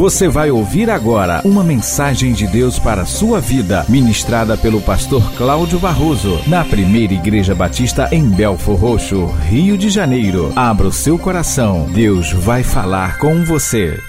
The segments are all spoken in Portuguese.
Você vai ouvir agora uma mensagem de Deus para a sua vida, ministrada pelo pastor Cláudio Barroso, na primeira Igreja Batista em Belfor Roxo, Rio de Janeiro. Abra o seu coração, Deus vai falar com você.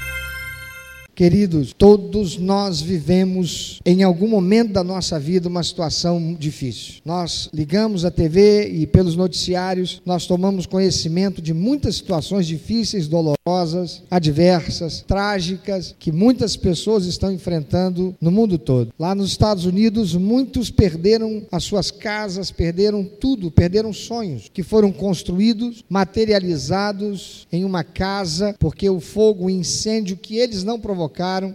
Queridos, todos nós vivemos em algum momento da nossa vida uma situação difícil. Nós ligamos a TV e pelos noticiários nós tomamos conhecimento de muitas situações difíceis, dolorosas, adversas, trágicas que muitas pessoas estão enfrentando no mundo todo. Lá nos Estados Unidos, muitos perderam as suas casas, perderam tudo, perderam sonhos que foram construídos, materializados em uma casa, porque o fogo, o incêndio que eles não provocaram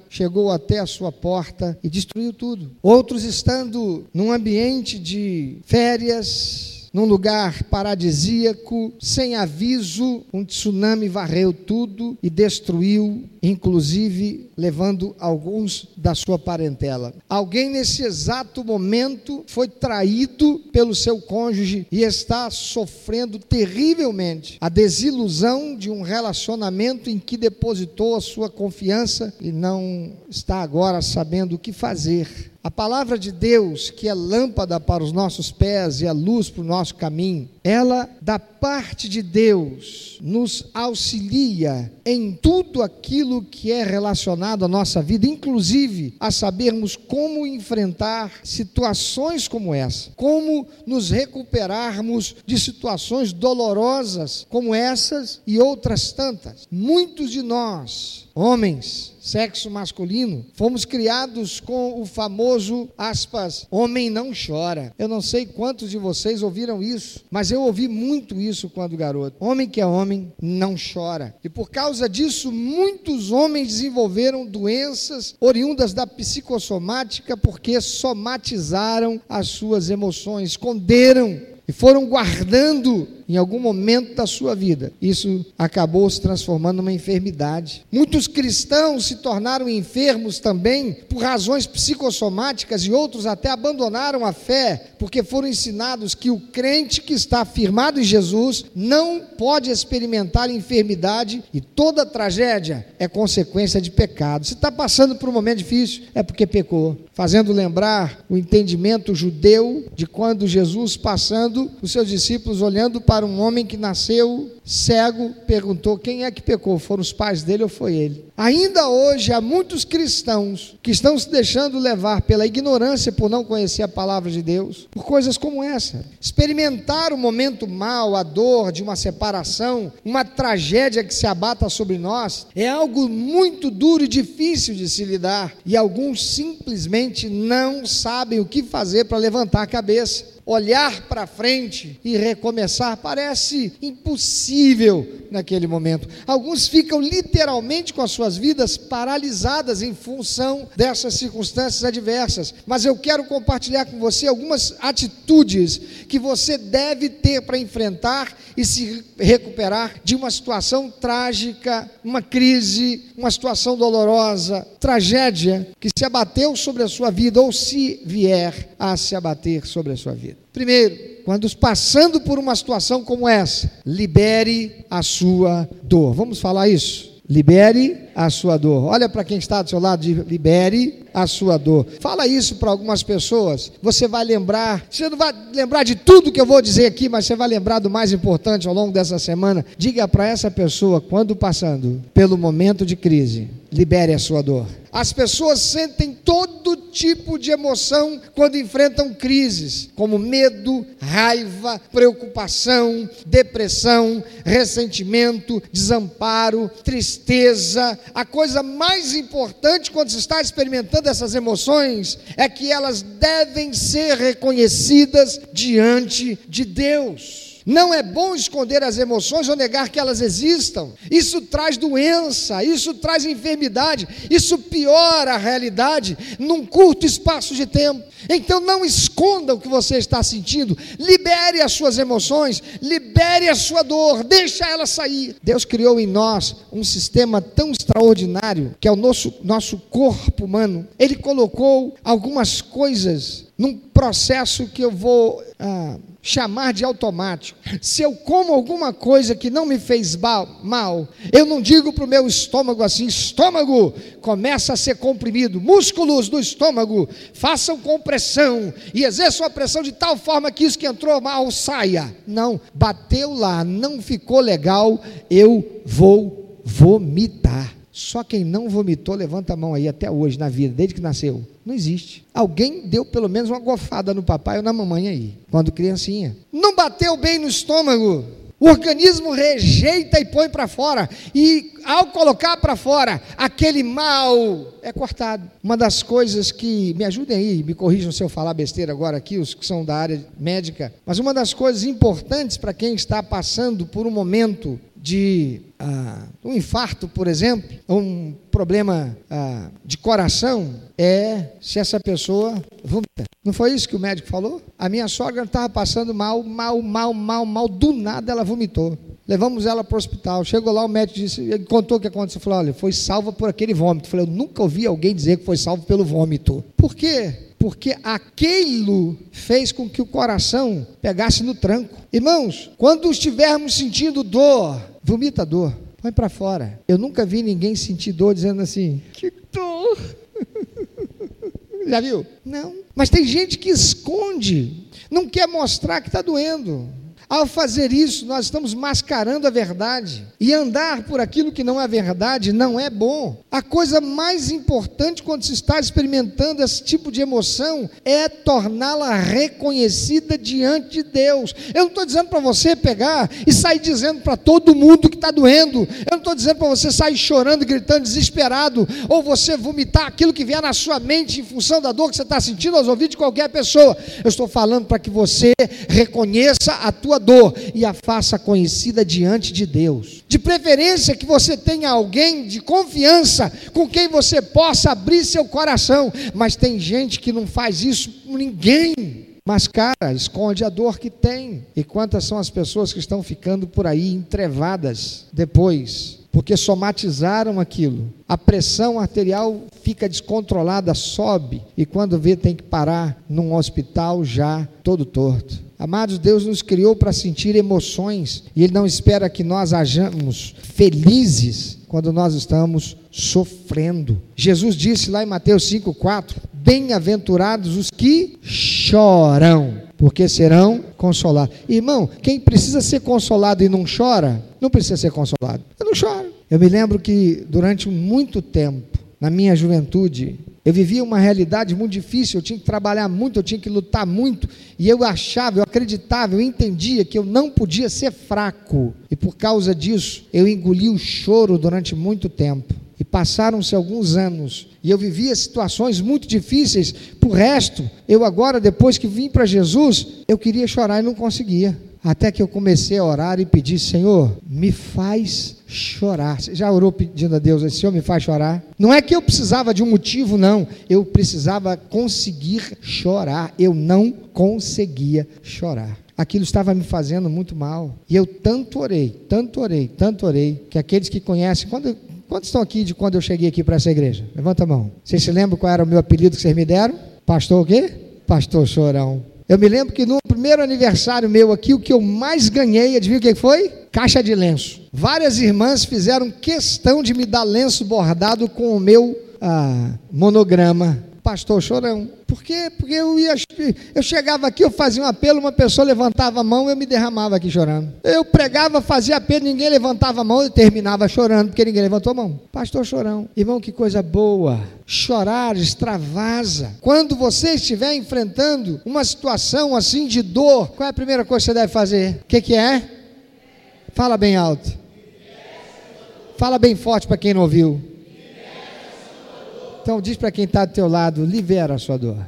chegou até a sua porta e destruiu tudo. Outros estando num ambiente de férias, num lugar paradisíaco, sem aviso, um tsunami varreu tudo e destruiu, inclusive levando alguns da sua parentela. Alguém nesse exato momento foi traído pelo seu cônjuge e está sofrendo terrivelmente a desilusão de um relacionamento em que depositou a sua confiança e não está agora sabendo o que fazer a palavra de Deus, que é lâmpada para os nossos pés e a luz para o nosso caminho, ela, da parte de Deus, nos auxilia em tudo aquilo que é relacionado à nossa vida, inclusive a sabermos como enfrentar situações como essa, como nos recuperarmos de situações dolorosas como essas e outras tantas. Muitos de nós, homens, sexo masculino, fomos criados com o famoso aspas, homem não chora. Eu não sei quantos de vocês ouviram isso, mas eu ouvi muito isso quando garoto. Homem que é homem não chora. E por causa disso, muitos homens desenvolveram doenças oriundas da psicossomática porque somatizaram as suas emoções, esconderam e foram guardando em algum momento da sua vida. Isso acabou se transformando numa enfermidade. Muitos cristãos se tornaram enfermos também por razões psicossomáticas e outros até abandonaram a fé porque foram ensinados que o crente que está firmado em Jesus não pode experimentar enfermidade e toda tragédia é consequência de pecado. Se está passando por um momento difícil, é porque pecou. Fazendo lembrar o entendimento judeu de quando Jesus passando, os seus discípulos olhando para para um homem que nasceu cego, perguntou quem é que pecou, foram os pais dele ou foi ele? Ainda hoje há muitos cristãos que estão se deixando levar pela ignorância por não conhecer a palavra de Deus, por coisas como essa. Experimentar o momento mal, a dor de uma separação, uma tragédia que se abata sobre nós, é algo muito duro e difícil de se lidar, e alguns simplesmente não sabem o que fazer para levantar a cabeça olhar para frente e recomeçar parece impossível naquele momento. Alguns ficam literalmente com as suas vidas paralisadas em função dessas circunstâncias adversas. Mas eu quero compartilhar com você algumas atitudes que você deve ter para enfrentar e se recuperar de uma situação trágica, uma crise, uma situação dolorosa, tragédia que se abateu sobre a sua vida ou se vier a se abater sobre a sua vida. Primeiro, quando passando por uma situação como essa, libere a sua dor. Vamos falar isso? Libere a sua dor. Olha para quem está do seu lado, libere a sua dor. Fala isso para algumas pessoas. Você vai lembrar, você não vai lembrar de tudo que eu vou dizer aqui, mas você vai lembrar do mais importante ao longo dessa semana. Diga para essa pessoa, quando passando pelo momento de crise, libere a sua dor. As pessoas sentem todo tipo de emoção quando enfrentam crises, como medo, raiva, preocupação, depressão, ressentimento, desamparo, tristeza. A coisa mais importante quando se está experimentando essas emoções é que elas devem ser reconhecidas diante de Deus. Não é bom esconder as emoções ou negar que elas existam. Isso traz doença, isso traz enfermidade, isso piora a realidade num curto espaço de tempo. Então não esconda o que você está sentindo, libere as suas emoções, libere a sua dor, deixa ela sair. Deus criou em nós um sistema tão extraordinário que é o nosso, nosso corpo humano. Ele colocou algumas coisas num processo que eu vou. Ah, chamar de automático. Se eu como alguma coisa que não me fez mal, eu não digo para o meu estômago assim: estômago, começa a ser comprimido, músculos do estômago, façam compressão e exerçam a pressão de tal forma que isso que entrou mal saia. Não, bateu lá, não ficou legal, eu vou vomitar. Só quem não vomitou, levanta a mão aí até hoje na vida, desde que nasceu. Não existe. Alguém deu pelo menos uma gofada no papai ou na mamãe aí, quando criancinha. Não bateu bem no estômago. O organismo rejeita e põe para fora. E ao colocar para fora, aquele mal é cortado. Uma das coisas que. Me ajudem aí, me corrijam se eu falar besteira agora aqui, os que são da área médica. Mas uma das coisas importantes para quem está passando por um momento de ah, um infarto, por exemplo, um problema ah, de coração, é se essa pessoa vomita. Não foi isso que o médico falou? A minha sogra estava passando mal, mal, mal, mal, mal, do nada ela vomitou. Levamos ela para o hospital. Chegou lá, o médico disse, ele contou o que aconteceu. Falou: olha, foi salva por aquele vômito. Eu falei: eu nunca ouvi alguém dizer que foi salvo pelo vômito. Por quê? porque aquilo fez com que o coração pegasse no tranco. Irmãos, quando estivermos sentindo dor, vomita dor, põe para fora. Eu nunca vi ninguém sentir dor dizendo assim: que dor. Já viu? Não. Mas tem gente que esconde, não quer mostrar que está doendo. Ao fazer isso, nós estamos mascarando a verdade. E andar por aquilo que não é verdade não é bom. A coisa mais importante quando se está experimentando esse tipo de emoção é torná-la reconhecida diante de Deus. Eu não estou dizendo para você pegar e sair dizendo para todo mundo que está doendo. Eu não estou dizendo para você sair chorando, gritando, desesperado, ou você vomitar aquilo que vier na sua mente em função da dor que você está sentindo aos ouvidos de qualquer pessoa. Eu estou falando para que você reconheça a tua sua dor e a faça conhecida diante de Deus. De preferência que você tenha alguém de confiança com quem você possa abrir seu coração, mas tem gente que não faz isso com ninguém. Mas, cara, esconde a dor que tem. E quantas são as pessoas que estão ficando por aí entrevadas depois porque somatizaram aquilo. A pressão arterial fica descontrolada, sobe, e quando vê tem que parar num hospital já todo torto. Amados, Deus nos criou para sentir emoções, e Ele não espera que nós hajamos felizes quando nós estamos sofrendo. Jesus disse lá em Mateus 5,4: Bem-aventurados os que choram, porque serão consolados. Irmão, quem precisa ser consolado e não chora, não precisa ser consolado. Eu não choro. Eu me lembro que durante muito tempo, na minha juventude, eu vivia uma realidade muito difícil, eu tinha que trabalhar muito, eu tinha que lutar muito, e eu achava, eu acreditava, eu entendia que eu não podia ser fraco, e por causa disso, eu engoli o choro durante muito tempo. E passaram-se alguns anos, e eu vivia situações muito difíceis. Por resto, eu agora, depois que vim para Jesus, eu queria chorar e não conseguia. Até que eu comecei a orar e pedir, Senhor, me faz chorar. Você já orou pedindo a Deus, Senhor, me faz chorar? Não é que eu precisava de um motivo, não. Eu precisava conseguir chorar. Eu não conseguia chorar aquilo estava me fazendo muito mal. E eu tanto orei, tanto orei, tanto orei, que aqueles que conhecem, quando, quantos estão aqui de quando eu cheguei aqui para essa igreja? Levanta a mão. Vocês se lembram qual era o meu apelido que vocês me deram? Pastor o quê? Pastor Chorão. Eu me lembro que no primeiro aniversário meu aqui, o que eu mais ganhei, adivinha o que foi? Caixa de lenço. Várias irmãs fizeram questão de me dar lenço bordado com o meu ah, monograma pastor chorão. Por quê? Porque eu ia, eu chegava aqui, eu fazia um apelo, uma pessoa levantava a mão, eu me derramava aqui chorando. Eu pregava, fazia apelo, ninguém levantava a mão, eu terminava chorando, porque ninguém levantou a mão. Pastor chorão. Irmão, que coisa boa. Chorar extravasa. Quando você estiver enfrentando uma situação assim de dor, qual é a primeira coisa que você deve fazer? O que, que é? Fala bem alto. Fala bem forte para quem não ouviu. Então diz para quem está do teu lado, libera a sua dor.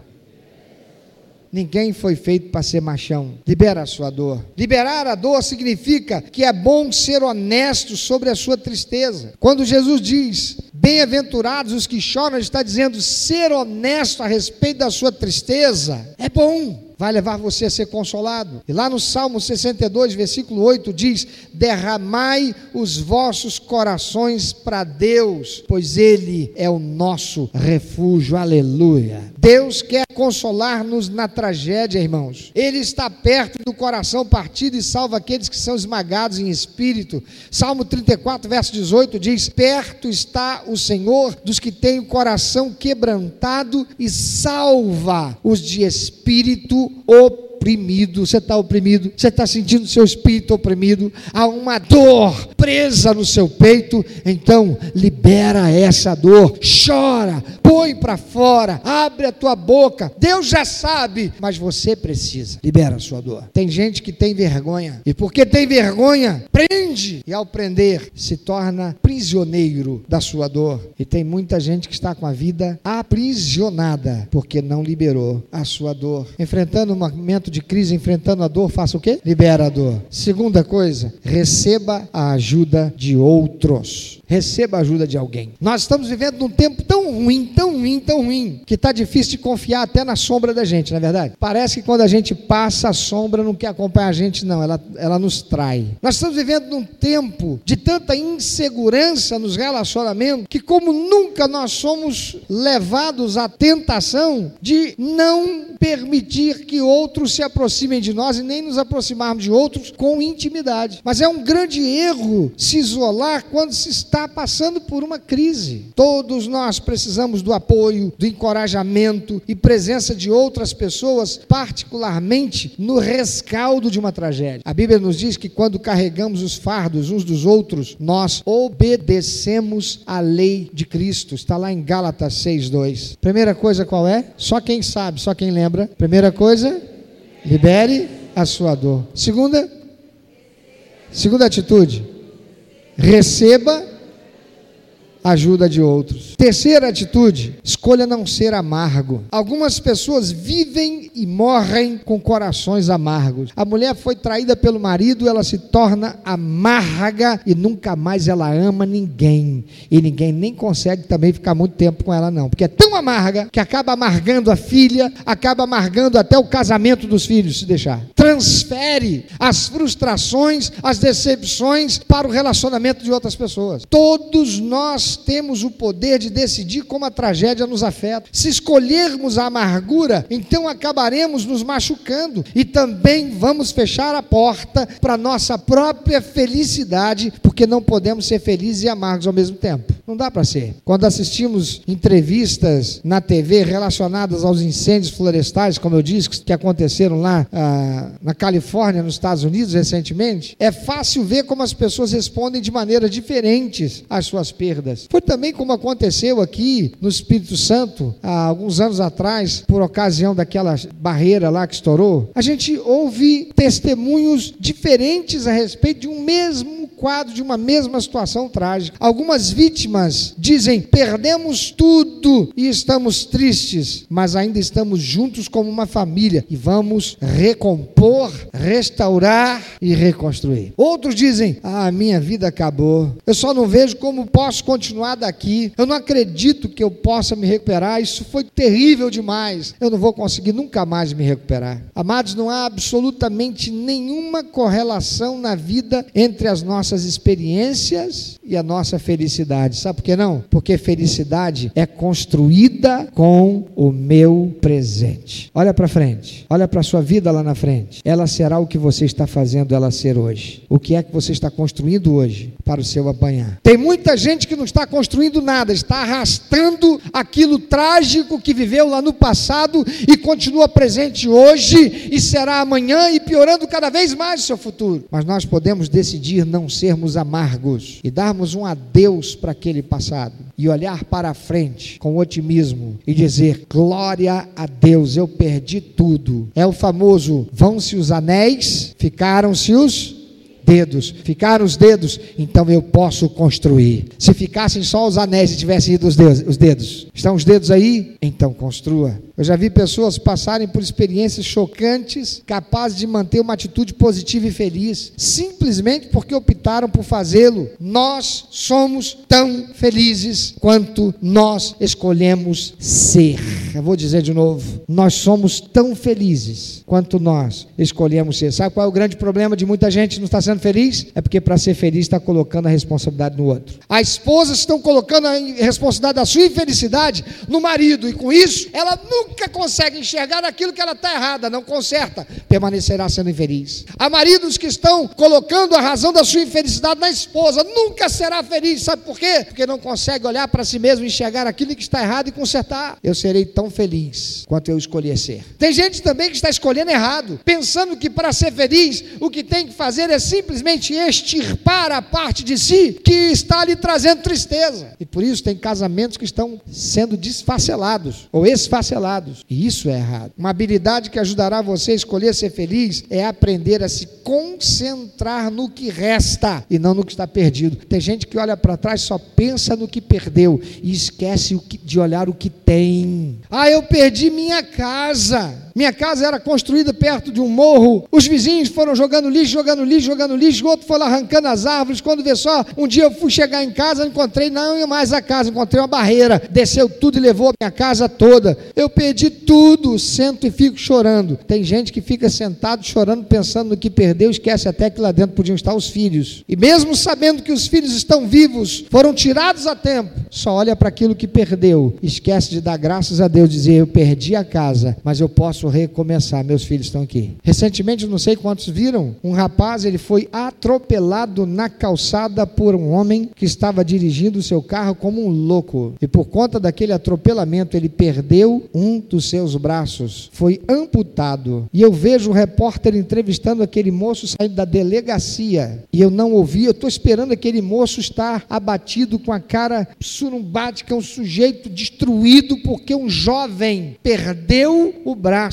Ninguém foi feito para ser machão. Libera a sua dor. Liberar a dor significa que é bom ser honesto sobre a sua tristeza. Quando Jesus diz, bem-aventurados os que choram, ele está dizendo ser honesto a respeito da sua tristeza. É bom vai levar você a ser consolado. E lá no Salmo 62, versículo 8 diz: Derramai os vossos corações para Deus, pois Ele é o nosso refúgio. Aleluia. Deus quer consolar-nos na tragédia, irmãos. Ele está perto do coração partido e salva aqueles que são esmagados em espírito. Salmo 34, verso 18 diz: Perto está o Senhor dos que têm o coração quebrantado e salva os de espírito oprimido oprimido, você está oprimido, você está sentindo seu espírito oprimido, há uma dor presa no seu peito, então libera essa dor, chora, põe para fora, abre a tua boca. Deus já sabe, mas você precisa. Libera a sua dor. Tem gente que tem vergonha, e porque tem vergonha, prende, e ao prender, se torna prisioneiro da sua dor. E tem muita gente que está com a vida aprisionada, porque não liberou a sua dor. Enfrentando um momento momento de crise, enfrentando a dor, faça o quê? Libera a dor. Segunda coisa, receba a ajuda de outros. Receba a ajuda de alguém. Nós estamos vivendo num tempo tão ruim, tão ruim, tão ruim, que está difícil de confiar até na sombra da gente, não é verdade? Parece que quando a gente passa, a sombra não quer acompanhar a gente, não, ela, ela nos trai. Nós estamos vivendo num tempo de tanta insegurança nos relacionamentos que, como nunca, nós somos levados à tentação de não permitir que outros se aproximem de nós e nem nos aproximarmos de outros com intimidade. Mas é um grande erro se isolar quando se está passando por uma crise. Todos nós precisamos do apoio, do encorajamento e presença de outras pessoas, particularmente no rescaldo de uma tragédia. A Bíblia nos diz que quando carregamos os fardos uns dos outros, nós obedecemos a lei de Cristo. Está lá em Gálatas 6:2. Primeira coisa qual é? Só quem sabe, só quem lembra. Primeira coisa, Libere a sua dor. Segunda, segunda atitude, receba ajuda de outros. Terceira atitude, escolha não ser amargo. Algumas pessoas vivem e morrem com corações amargos. A mulher foi traída pelo marido, ela se torna amarga e nunca mais ela ama ninguém. E ninguém nem consegue também ficar muito tempo com ela não, porque é tão amarga que acaba amargando a filha, acaba amargando até o casamento dos filhos, se deixar. Transfere as frustrações, as decepções para o relacionamento de outras pessoas. Todos nós temos o poder de decidir como a tragédia nos afeta. Se escolhermos a amargura, então acabaremos nos machucando e também vamos fechar a porta para nossa própria felicidade, porque não podemos ser felizes e amargos ao mesmo tempo. Não dá para ser. Quando assistimos entrevistas na TV relacionadas aos incêndios florestais, como eu disse, que aconteceram lá ah, na Califórnia, nos Estados Unidos, recentemente, é fácil ver como as pessoas respondem de maneiras diferentes às suas perdas. Foi também como aconteceu aqui no Espírito Santo, há alguns anos atrás, por ocasião daquela barreira lá que estourou. A gente ouve testemunhos diferentes a respeito de um mesmo quadro, de uma mesma situação trágica. Algumas vítimas dizem: perdemos tudo e estamos tristes, mas ainda estamos juntos como uma família e vamos recompor, restaurar e reconstruir. Outros dizem: ah, minha vida acabou, eu só não vejo como posso continuar continuar daqui. Eu não acredito que eu possa me recuperar. Isso foi terrível demais. Eu não vou conseguir nunca mais me recuperar. Amados, não há absolutamente nenhuma correlação na vida entre as nossas experiências e a nossa felicidade. Sabe por que não? Porque felicidade é construída com o meu presente. Olha para frente. Olha para sua vida lá na frente. Ela será o que você está fazendo ela ser hoje. O que é que você está construindo hoje para o seu apanhar. Tem muita gente que não está construindo nada, está arrastando aquilo trágico que viveu lá no passado e continua presente hoje e será amanhã e piorando cada vez mais o seu futuro. Mas nós podemos decidir não sermos amargos e darmos um adeus para aquele passado e olhar para a frente com otimismo e dizer: glória a Deus, eu perdi tudo. É o famoso: vão-se os anéis, ficaram-se os dedos, ficaram os dedos, então eu posso construir. Se ficassem só os anéis e tivessem ido os dedos, os dedos, estão os dedos aí? Então construa. Eu já vi pessoas passarem por experiências chocantes, capazes de manter uma atitude positiva e feliz, simplesmente porque optaram por fazê-lo. Nós somos tão felizes quanto nós escolhemos ser. Eu vou dizer de novo: nós somos tão felizes quanto nós escolhemos ser. Sabe qual é o grande problema de muita gente não está sendo feliz? É porque para ser feliz está colocando a responsabilidade no outro. As esposas estão colocando a responsabilidade da sua infelicidade no marido, e com isso ela nunca consegue enxergar aquilo que ela está errada, não conserta, permanecerá sendo infeliz. Há maridos que estão colocando a razão da sua infelicidade na esposa, nunca será feliz, sabe por quê? Porque não consegue olhar para si mesmo, enxergar aquilo que está errado e consertar. Eu serei tão feliz quanto eu escolher ser. Tem gente também que está escolhendo errado, pensando que para ser feliz o que tem que fazer é simplesmente extirpar a parte de si que está lhe trazendo tristeza. E por isso tem casamentos que estão sendo desfacelados ou esfacelados. E isso é errado. Uma habilidade que ajudará você a escolher ser feliz é aprender a se concentrar no que resta e não no que está perdido. Tem gente que olha para trás só pensa no que perdeu e esquece de olhar o que tem. Ah, eu perdi minha casa. Minha casa era construída perto de um morro. Os vizinhos foram jogando lixo, jogando lixo, jogando lixo. O outro foi lá arrancando as árvores. Quando vê só, um dia eu fui chegar em casa, encontrei não mais a casa, encontrei uma barreira. Desceu tudo e levou a minha casa toda. Eu perdi tudo, sento e fico chorando. Tem gente que fica sentado chorando, pensando no que perdeu, esquece até que lá dentro podiam estar os filhos. E mesmo sabendo que os filhos estão vivos, foram tirados a tempo, só olha para aquilo que perdeu, esquece de dar graças a Deus, dizer: Eu perdi a casa, mas eu posso recomeçar. Meus filhos estão aqui. Recentemente, não sei quantos viram, um rapaz ele foi atropelado na calçada por um homem que estava dirigindo o seu carro como um louco. E por conta daquele atropelamento, ele perdeu um dos seus braços. Foi amputado. E eu vejo o repórter entrevistando aquele moço saindo da delegacia. E eu não ouvi, eu estou esperando aquele moço estar abatido com a cara surumbática, um sujeito destruído porque um jovem perdeu o braço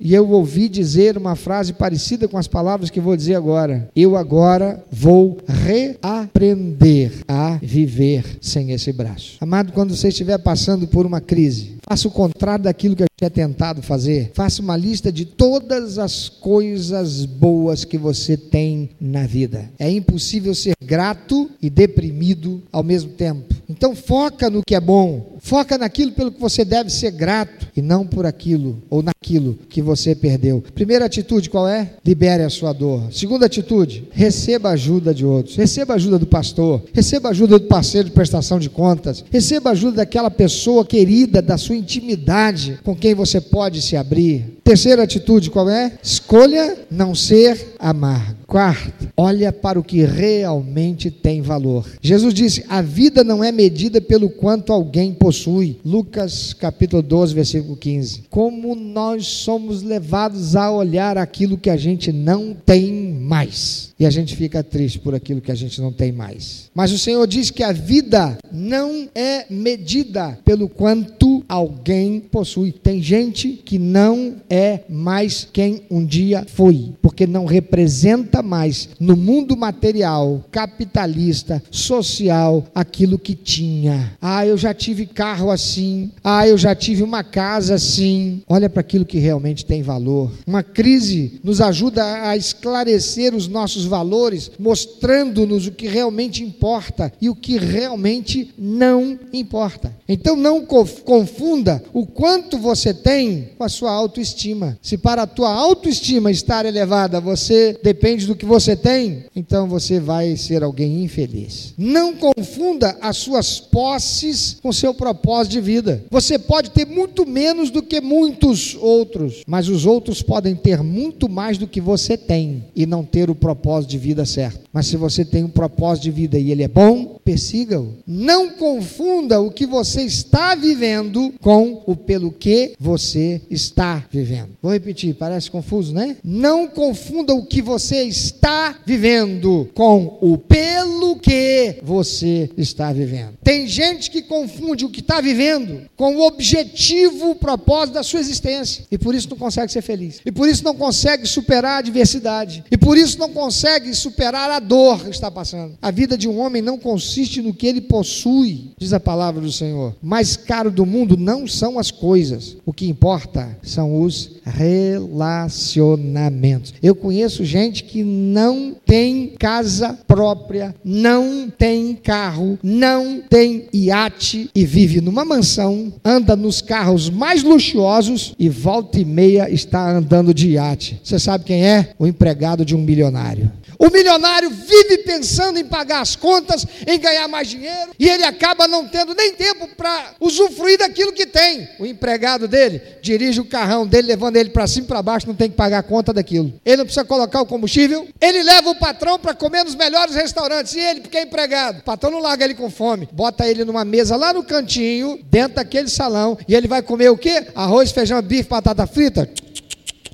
E eu ouvi dizer uma frase parecida com as palavras que vou dizer agora. Eu agora vou reaprender a viver sem esse braço. Amado, quando você estiver passando por uma crise, faça o contrário daquilo que a gente é tentado fazer. Faça uma lista de todas as coisas boas que você tem na vida. É impossível ser grato e deprimido ao mesmo tempo. Então foca no que é bom, foca naquilo pelo que você deve ser grato e não por aquilo ou naquilo que você perdeu. Primeira atitude qual é? Libere a sua dor. Segunda atitude, receba ajuda de outros. Receba ajuda do pastor, receba ajuda do parceiro de prestação de contas, receba ajuda daquela pessoa querida da sua intimidade com quem você pode se abrir. Terceira atitude qual é? Escolha não ser amargo. Quarto, olha para o que realmente tem valor. Jesus disse: a vida não é medida pelo quanto alguém possui. Lucas capítulo 12, versículo 15. Como nós somos levados a olhar aquilo que a gente não tem mais. E a gente fica triste por aquilo que a gente não tem mais. Mas o Senhor diz que a vida não é medida pelo quanto alguém possui. Tem gente que não é mais quem um dia foi, porque não representa mais no mundo material, capitalista, social, aquilo que tinha. Ah, eu já tive carro assim. Ah, eu já tive uma casa assim. Olha para aquilo que realmente tem valor. Uma crise nos ajuda a esclarecer os nossos valores, mostrando-nos o que realmente importa e o que realmente não importa. Então não confunda o quanto você tem com a sua autoestima. Se para a tua autoestima estar elevada, você depende do que você tem, então você vai ser alguém infeliz. Não confunda as suas posses com seu propósito de vida. Você pode ter muito menos do que muitos outros, mas os outros podem ter muito mais do que você tem e não ter o propósito de vida certo. Mas se você tem um propósito de vida e ele é bom, persiga-o. Não confunda o que você está vivendo com o pelo que você está vivendo. Vou repetir, parece confuso, né? Não confunda o que você está vivendo com o pelo que você está vivendo. Tem gente que confunde o que está vivendo com o objetivo, o propósito da sua existência e por isso não consegue ser feliz. E por isso não consegue superar a adversidade. E por isso não consegue superar a dor que está passando. A vida de um homem não consiste no que ele possui, diz a palavra do Senhor. Mais caro do mundo não são as coisas. O que importa são os relacionamentos. Eu conheço gente que não tem casa própria, não tem carro, não tem iate e vive numa mansão, anda nos carros mais luxuosos e volta e meia está andando de iate. Você sabe quem é? O empregado de um milionário. O milionário vive pensando em pagar as contas, em ganhar mais dinheiro, e ele acaba não tendo nem tempo para usufruir daquilo que tem. O empregado dele dirige o carrão dele, levando ele para cima e para baixo, não tem que pagar a conta daquilo. Ele não precisa colocar o combustível, ele leva o patrão para comer nos melhores restaurantes, e ele, porque é empregado, o patrão não larga ele com fome, bota ele numa mesa lá no cantinho, dentro daquele salão, e ele vai comer o quê? Arroz, feijão, bife, batata frita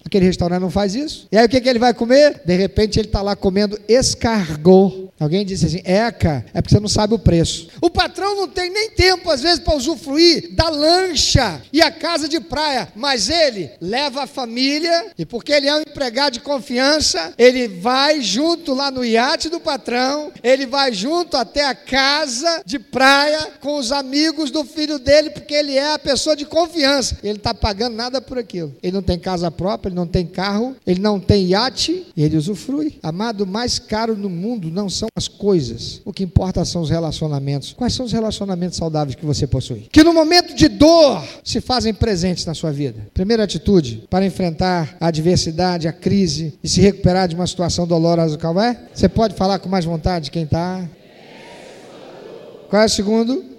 Aquele restaurante não faz isso. E aí o que, que ele vai comer? De repente ele está lá comendo escargot. Alguém disse assim, eca, é porque você não sabe o preço. O patrão não tem nem tempo, às vezes, para usufruir da lancha e a casa de praia, mas ele leva a família, e porque ele é um empregado de confiança, ele vai junto lá no iate do patrão, ele vai junto até a casa de praia com os amigos do filho dele, porque ele é a pessoa de confiança. Ele está pagando nada por aquilo. Ele não tem casa própria, ele não tem carro, ele não tem iate, ele usufrui. Amado, o mais caro no mundo não são as coisas, o que importa são os relacionamentos. Quais são os relacionamentos saudáveis que você possui? Que no momento de dor se fazem presentes na sua vida. Primeira atitude para enfrentar a adversidade, a crise e se recuperar de uma situação dolorosa, qual é? Você pode falar com mais vontade quem está? Qual é o segundo?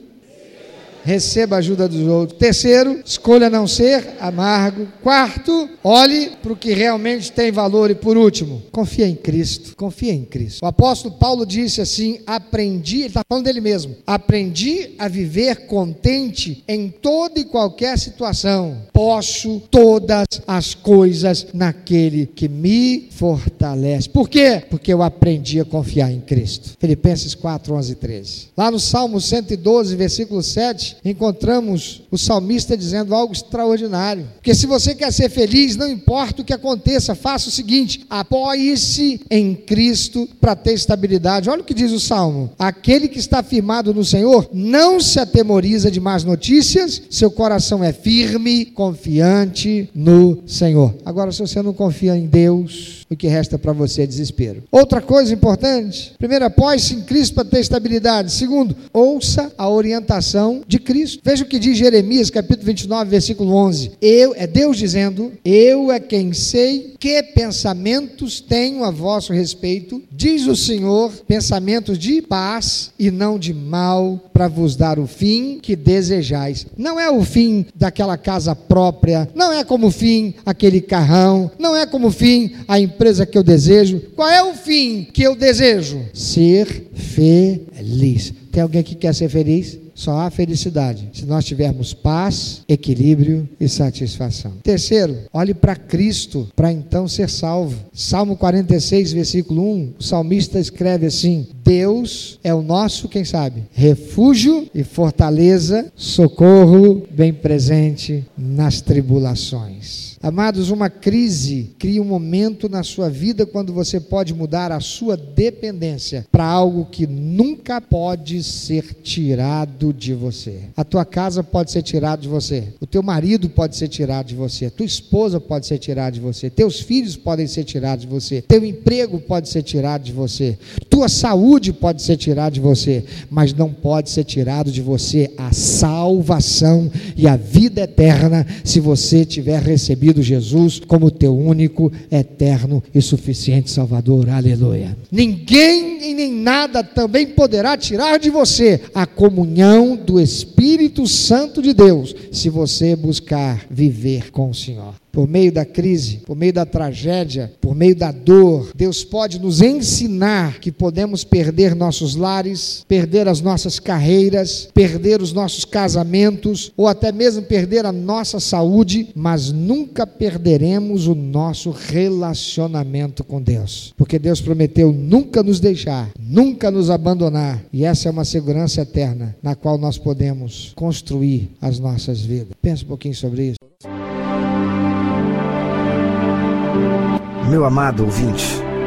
Receba a ajuda dos outros. Terceiro, escolha não ser amargo. Quarto, olhe para o que realmente tem valor. E por último, confia em Cristo. Confia em Cristo. O apóstolo Paulo disse assim: aprendi, ele está falando dele mesmo, aprendi a viver contente em toda e qualquer situação. Posso todas as coisas naquele que me fortalece. Por quê? Porque eu aprendi a confiar em Cristo. Filipenses 4, 11 e 13. Lá no Salmo 112, versículo 7 encontramos o salmista dizendo algo extraordinário. Porque se você quer ser feliz, não importa o que aconteça, faça o seguinte: apoie-se em Cristo para ter estabilidade. Olha o que diz o salmo: aquele que está firmado no Senhor não se atemoriza de más notícias, seu coração é firme, confiante no Senhor. Agora, se você não confia em Deus, o que resta para você é desespero. Outra coisa importante: primeiro, apoie-se em Cristo para ter estabilidade. Segundo, ouça a orientação de Cristo. Veja o que diz Jeremias, capítulo 29, versículo 11. Eu, é Deus dizendo: Eu é quem sei que pensamentos tenho a vosso respeito, diz o Senhor, pensamentos de paz e não de mal, para vos dar o fim que desejais. Não é o fim daquela casa própria, não é como fim aquele carrão, não é como fim a empresa que eu desejo. Qual é o fim que eu desejo? Ser feliz. Tem alguém que quer ser feliz? Só há felicidade se nós tivermos paz, equilíbrio e satisfação. Terceiro, olhe para Cristo para então ser salvo. Salmo 46, versículo 1, o salmista escreve assim: Deus é o nosso, quem sabe, refúgio e fortaleza, socorro bem presente nas tribulações. Amados, uma crise cria um momento na sua vida quando você pode mudar a sua dependência para algo que nunca pode ser tirado de você. A tua casa pode ser tirada de você, o teu marido pode ser tirado de você, a tua esposa pode ser tirada de você, teus filhos podem ser tirados de você, teu emprego pode ser tirado de você, tua saúde pode ser tirada de você, mas não pode ser tirado de você a salvação e a vida eterna se você tiver recebido recebido Jesus como teu único, eterno e suficiente Salvador. Aleluia. Ninguém e nem nada também poderá tirar de você a comunhão do Espírito Santo de Deus, se você buscar viver com o Senhor por meio da crise, por meio da tragédia, por meio da dor, Deus pode nos ensinar que podemos perder nossos lares, perder as nossas carreiras, perder os nossos casamentos, ou até mesmo perder a nossa saúde, mas nunca perderemos o nosso relacionamento com Deus, porque Deus prometeu nunca nos deixar, nunca nos abandonar, e essa é uma segurança eterna na qual nós podemos construir as nossas vidas. Pensa um pouquinho sobre isso. Meu amado ouvinte,